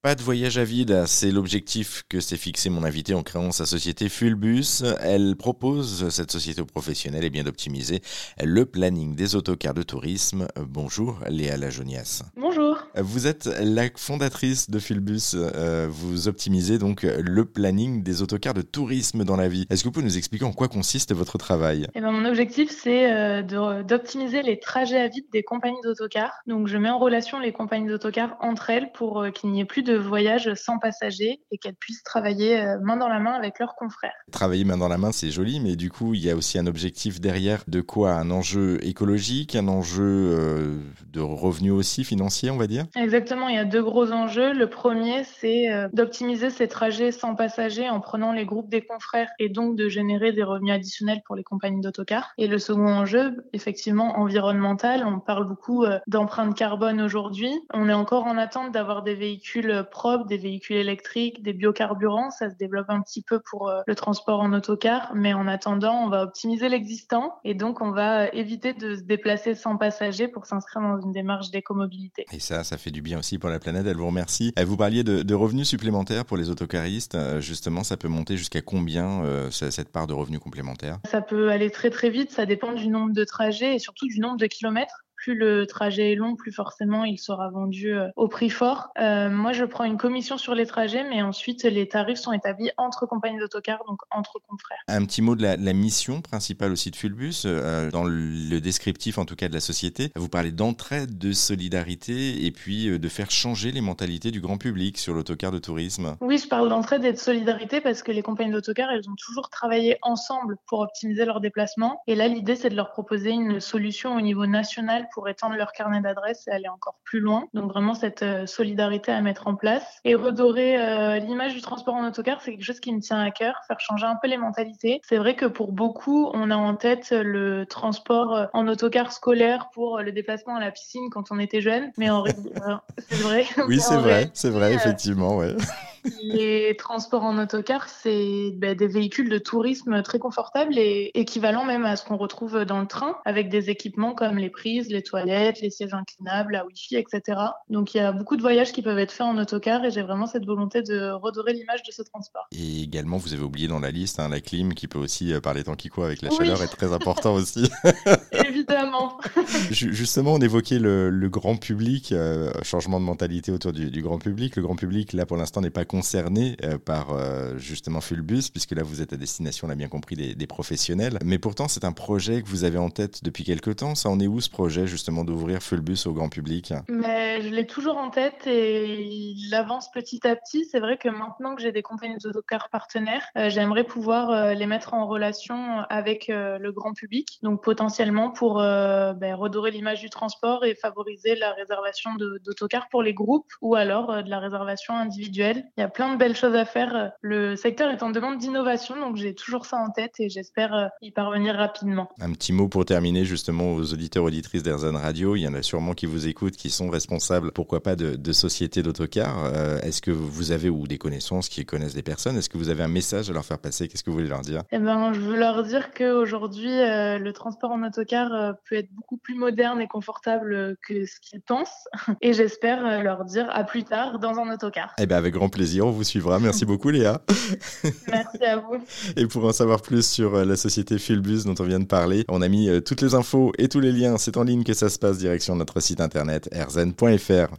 Pas de voyage à vide, c'est l'objectif que s'est fixé mon invité en créant sa société Fulbus. Elle propose, cette société aux professionnels, et bien d'optimiser le planning des autocars de tourisme. Bonjour Léa Lajonias. Bonjour. Vous êtes la fondatrice de Fulbus. Euh, vous optimisez donc le planning des autocars de tourisme dans la vie. Est-ce que vous pouvez nous expliquer en quoi consiste votre travail? Eh ben, Mon objectif, c'est euh, d'optimiser les trajets à vide des compagnies d'autocars. Donc je mets en relation les compagnies d'autocars entre elles pour euh, qu'il n'y ait plus de voyage sans passagers et qu'elles puissent travailler euh, main dans la main avec leurs confrères. Travailler main dans la main, c'est joli, mais du coup, il y a aussi un objectif derrière de quoi? Un enjeu écologique, un enjeu euh, de revenus aussi financiers, on va dire? Exactement, il y a deux gros enjeux. Le premier, c'est euh, d'optimiser ces trajets sans passagers en prenant les groupes des confrères et donc de générer des revenus additionnels pour les compagnies d'autocars. Et le second enjeu, effectivement, environnemental. On parle beaucoup d'empreinte carbone aujourd'hui. On est encore en attente d'avoir des véhicules propres, des véhicules électriques, des biocarburants. Ça se développe un petit peu pour euh, le transport en autocar, mais en attendant, on va optimiser l'existant et donc on va éviter de se déplacer sans passagers pour s'inscrire dans une démarche d'écomobilité. Et ça, ça fait du bien aussi pour la planète. Elle vous remercie. Vous parliez de, revenus supplémentaires pour les autocaristes. Euh, justement, ça peut monter jusqu'à combien euh, cette part de revenus complémentaires? Ça peut aller très très vite. Ça dépend du nombre de trajets et surtout du nombre de kilomètres plus le trajet est long, plus forcément il sera vendu euh, au prix fort. Euh, moi, je prends une commission sur les trajets, mais ensuite les tarifs sont établis entre compagnies d'autocars, donc entre confrères. Un petit mot de la, mission principale aussi de Fulbus, euh, dans le descriptif en tout cas de la société. Vous parlez d'entraide, de solidarité et puis de faire changer les mentalités du grand public sur l'autocar de tourisme. Oui, je parle d'entraide et de solidarité parce que les compagnies d'autocars, elles ont toujours travaillé ensemble pour optimiser leurs déplacements. Et là, l'idée, c'est de leur proposer une solution au niveau national pour étendre leur carnet d'adresses et aller encore plus loin. Donc vraiment cette euh, solidarité à mettre en place. Et redorer euh, l'image du transport en autocar, c'est quelque chose qui me tient à cœur, faire changer un peu les mentalités. C'est vrai que pour beaucoup, on a en tête le transport euh, en autocar scolaire pour le déplacement à la piscine quand on était jeune, mais en c'est vrai. Oui, c'est vrai, c'est vrai, effectivement, ouais. Les transports en autocar, c'est ben, des véhicules de tourisme très confortables et équivalents même à ce qu'on retrouve dans le train, avec des équipements comme les prises, les toilettes, les sièges inclinables, la Wi-Fi, etc. Donc il y a beaucoup de voyages qui peuvent être faits en autocar et j'ai vraiment cette volonté de redorer l'image de ce transport. Et également, vous avez oublié dans la liste hein, la clim qui peut aussi, euh, par les temps qui courent avec la chaleur, être très important aussi. Évidemment. Justement, on évoquait le, grand public, euh, changement de mentalité autour du, du, grand public. Le grand public, là, pour l'instant, n'est pas concerné euh, par justement Fulbus, puisque là, vous êtes à destination, on l'a bien compris, des, professionnels. Mais pourtant, c'est un projet que vous avez en tête depuis quelque temps. Ça en est où ce projet justement d'ouvrir Fulbus au grand public? Je l'ai toujours en tête et il avance petit à petit. C'est vrai que maintenant que j'ai des compagnies d'autocars partenaires, euh, j'aimerais pouvoir euh, les mettre en relation avec euh, le grand public, donc potentiellement pour ben, redorer l'image du transport et favoriser la réservation d'autocars pour les groupes ou alors de la réservation individuelle. Il y a plein de belles choses à faire. Le secteur est en demande d'innovation, donc j'ai toujours ça en tête et j'espère y parvenir rapidement. Un petit mot pour terminer justement aux auditeurs auditrices d'Air Radio, il y en a sûrement qui vous écoutent, qui sont responsables, pourquoi pas, de, sociétés d'autocars. Euh, est-ce que vous avez, ou des connaissances qui connaissent des personnes, est-ce que vous avez un message à leur faire passer? Qu'est-ce que vous voulez leur dire? Eh ben, je veux leur dire qu'aujourd'hui, euh, le transport en autocar euh, peut être beaucoup plus moderne et confortable que ce qu'ils pensent. Et j'espère leur dire à plus tard dans un autocar. Eh ben, avec grand plaisir, on vous suivra. Merci beaucoup, Léa. Merci à vous. Et pour en savoir plus sur la société Fulbus dont on vient de parler, on a mis toutes les infos et tous les liens. C'est en ligne que ça se passe direction notre site internet rzn.fr.